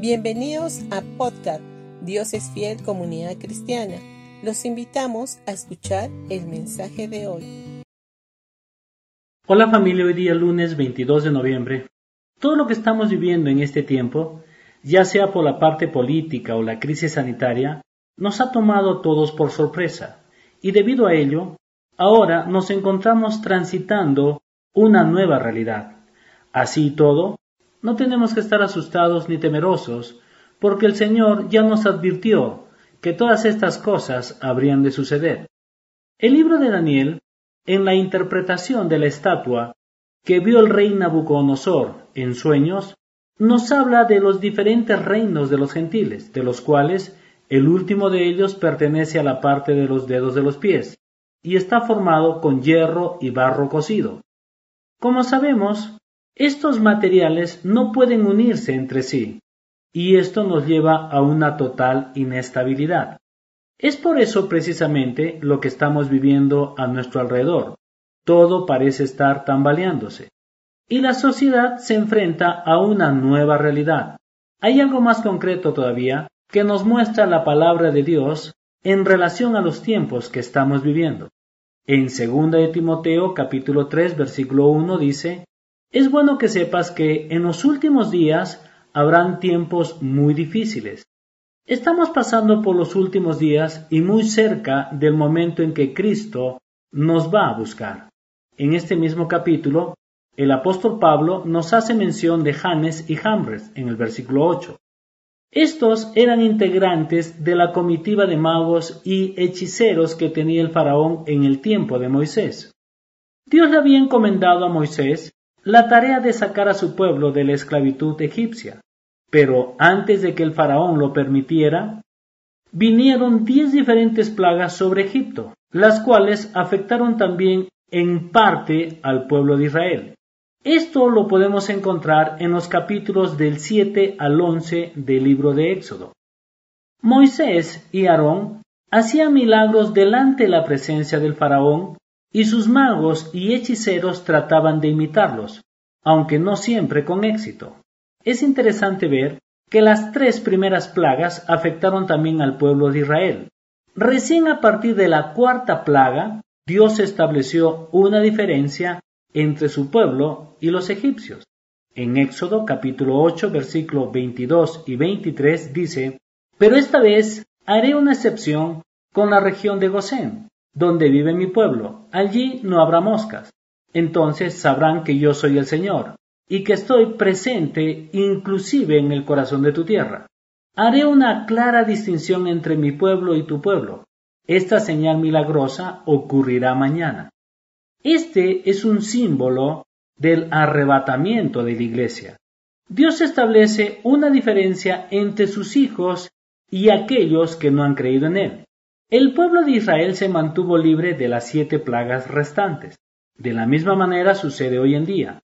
Bienvenidos a Podcast Dios es fiel comunidad cristiana. Los invitamos a escuchar el mensaje de hoy. Hola familia, hoy día lunes 22 de noviembre. Todo lo que estamos viviendo en este tiempo, ya sea por la parte política o la crisis sanitaria, nos ha tomado a todos por sorpresa. Y debido a ello, ahora nos encontramos transitando una nueva realidad. Así y todo, no tenemos que estar asustados ni temerosos, porque el Señor ya nos advirtió que todas estas cosas habrían de suceder. El libro de Daniel, en la interpretación de la estatua que vio el rey Nabucodonosor en sueños, nos habla de los diferentes reinos de los gentiles, de los cuales el último de ellos pertenece a la parte de los dedos de los pies, y está formado con hierro y barro cocido. Como sabemos, estos materiales no pueden unirse entre sí, y esto nos lleva a una total inestabilidad. Es por eso precisamente lo que estamos viviendo a nuestro alrededor. Todo parece estar tambaleándose. Y la sociedad se enfrenta a una nueva realidad. Hay algo más concreto todavía que nos muestra la palabra de Dios en relación a los tiempos que estamos viviendo. En 2 de Timoteo capítulo 3 versículo 1 dice, Es bueno que sepas que en los últimos días habrán tiempos muy difíciles. Estamos pasando por los últimos días y muy cerca del momento en que Cristo nos va a buscar. En este mismo capítulo, el apóstol Pablo nos hace mención de Janes y Jambres en el versículo 8. Estos eran integrantes de la comitiva de magos y hechiceros que tenía el faraón en el tiempo de Moisés. Dios le había encomendado a Moisés la tarea de sacar a su pueblo de la esclavitud egipcia. Pero antes de que el faraón lo permitiera, vinieron diez diferentes plagas sobre Egipto, las cuales afectaron también en parte al pueblo de Israel. Esto lo podemos encontrar en los capítulos del 7 al 11 del libro de Éxodo. Moisés y Aarón hacían milagros delante de la presencia del faraón y sus magos y hechiceros trataban de imitarlos, aunque no siempre con éxito. Es interesante ver que las tres primeras plagas afectaron también al pueblo de Israel. Recién a partir de la cuarta plaga, Dios estableció una diferencia entre su pueblo y los egipcios. En Éxodo capítulo 8 versículos 22 y 23 dice, Pero esta vez haré una excepción con la región de Gosén, donde vive mi pueblo, allí no habrá moscas. Entonces sabrán que yo soy el Señor, y que estoy presente inclusive en el corazón de tu tierra. Haré una clara distinción entre mi pueblo y tu pueblo. Esta señal milagrosa ocurrirá mañana. Este es un símbolo del arrebatamiento de la iglesia. Dios establece una diferencia entre sus hijos y aquellos que no han creído en Él. El pueblo de Israel se mantuvo libre de las siete plagas restantes. De la misma manera sucede hoy en día.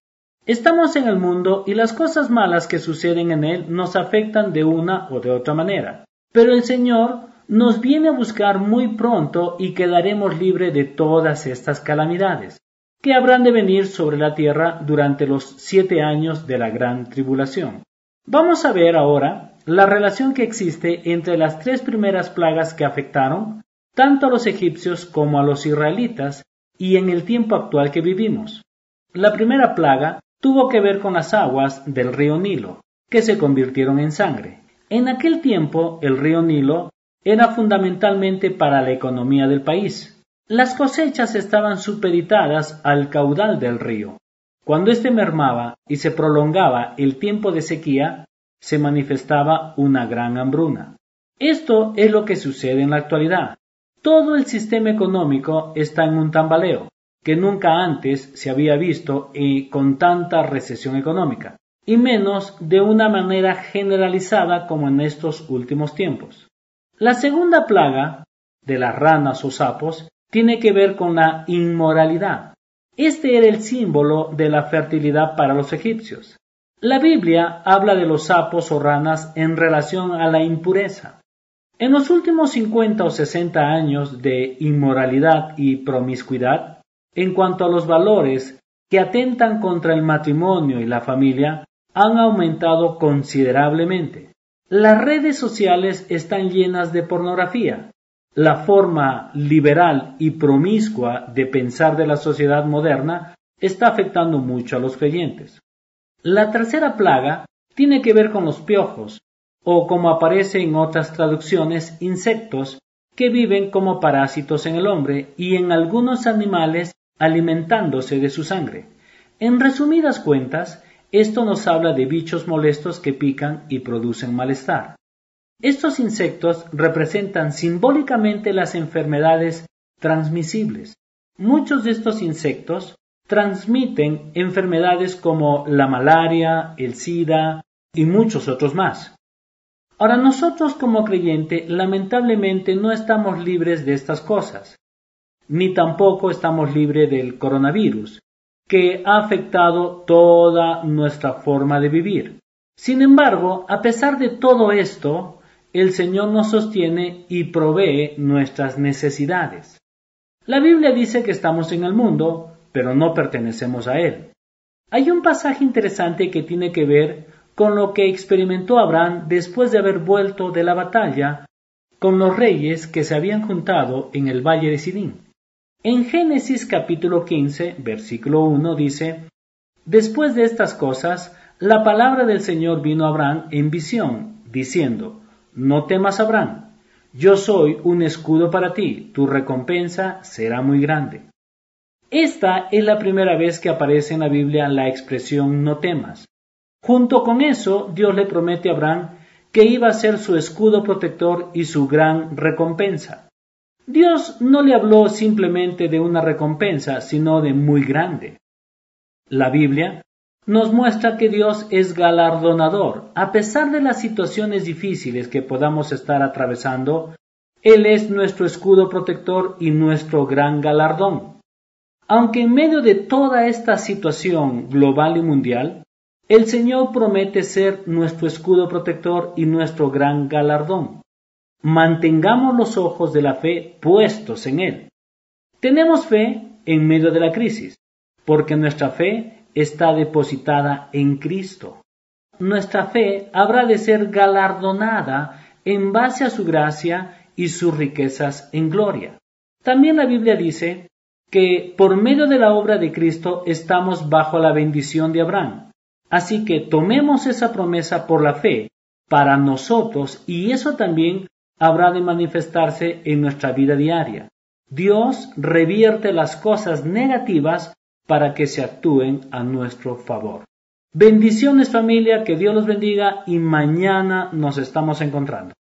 Estamos en el mundo y las cosas malas que suceden en él nos afectan de una o de otra manera. Pero el Señor nos viene a buscar muy pronto y quedaremos libres de todas estas calamidades, que habrán de venir sobre la tierra durante los siete años de la gran tribulación. Vamos a ver ahora la relación que existe entre las tres primeras plagas que afectaron tanto a los egipcios como a los israelitas y en el tiempo actual que vivimos. La primera plaga tuvo que ver con las aguas del río Nilo, que se convirtieron en sangre. En aquel tiempo el río Nilo era fundamentalmente para la economía del país. Las cosechas estaban supeditadas al caudal del río. Cuando éste mermaba y se prolongaba el tiempo de sequía, se manifestaba una gran hambruna. Esto es lo que sucede en la actualidad. Todo el sistema económico está en un tambaleo, que nunca antes se había visto y con tanta recesión económica, y menos de una manera generalizada como en estos últimos tiempos. La segunda plaga, de las ranas o sapos, tiene que ver con la inmoralidad. Este era el símbolo de la fertilidad para los egipcios. La Biblia habla de los sapos o ranas en relación a la impureza. En los últimos 50 o 60 años de inmoralidad y promiscuidad, en cuanto a los valores que atentan contra el matrimonio y la familia, han aumentado considerablemente. Las redes sociales están llenas de pornografía. La forma liberal y promiscua de pensar de la sociedad moderna está afectando mucho a los creyentes. La tercera plaga tiene que ver con los piojos, o como aparece en otras traducciones, insectos que viven como parásitos en el hombre y en algunos animales alimentándose de su sangre. En resumidas cuentas, esto nos habla de bichos molestos que pican y producen malestar. Estos insectos representan simbólicamente las enfermedades transmisibles. Muchos de estos insectos transmiten enfermedades como la malaria, el SIDA y muchos otros más. Ahora nosotros como creyente lamentablemente no estamos libres de estas cosas, ni tampoco estamos libres del coronavirus, que ha afectado toda nuestra forma de vivir. Sin embargo, a pesar de todo esto, el Señor nos sostiene y provee nuestras necesidades. La Biblia dice que estamos en el mundo, pero no pertenecemos a él. Hay un pasaje interesante que tiene que ver con lo que experimentó Abraham después de haber vuelto de la batalla con los reyes que se habían juntado en el valle de Sidín. En Génesis capítulo 15, versículo 1 dice, Después de estas cosas, la palabra del Señor vino a Abraham en visión, diciendo, No temas, Abraham, yo soy un escudo para ti, tu recompensa será muy grande. Esta es la primera vez que aparece en la Biblia la expresión no temas. Junto con eso, Dios le promete a Abraham que iba a ser su escudo protector y su gran recompensa. Dios no le habló simplemente de una recompensa, sino de muy grande. La Biblia nos muestra que Dios es galardonador. A pesar de las situaciones difíciles que podamos estar atravesando, Él es nuestro escudo protector y nuestro gran galardón. Aunque en medio de toda esta situación global y mundial, el Señor promete ser nuestro escudo protector y nuestro gran galardón. Mantengamos los ojos de la fe puestos en Él. Tenemos fe en medio de la crisis, porque nuestra fe está depositada en Cristo. Nuestra fe habrá de ser galardonada en base a su gracia y sus riquezas en gloria. También la Biblia dice que por medio de la obra de Cristo estamos bajo la bendición de Abraham. Así que tomemos esa promesa por la fe para nosotros y eso también habrá de manifestarse en nuestra vida diaria. Dios revierte las cosas negativas para que se actúen a nuestro favor. Bendiciones familia, que Dios los bendiga y mañana nos estamos encontrando.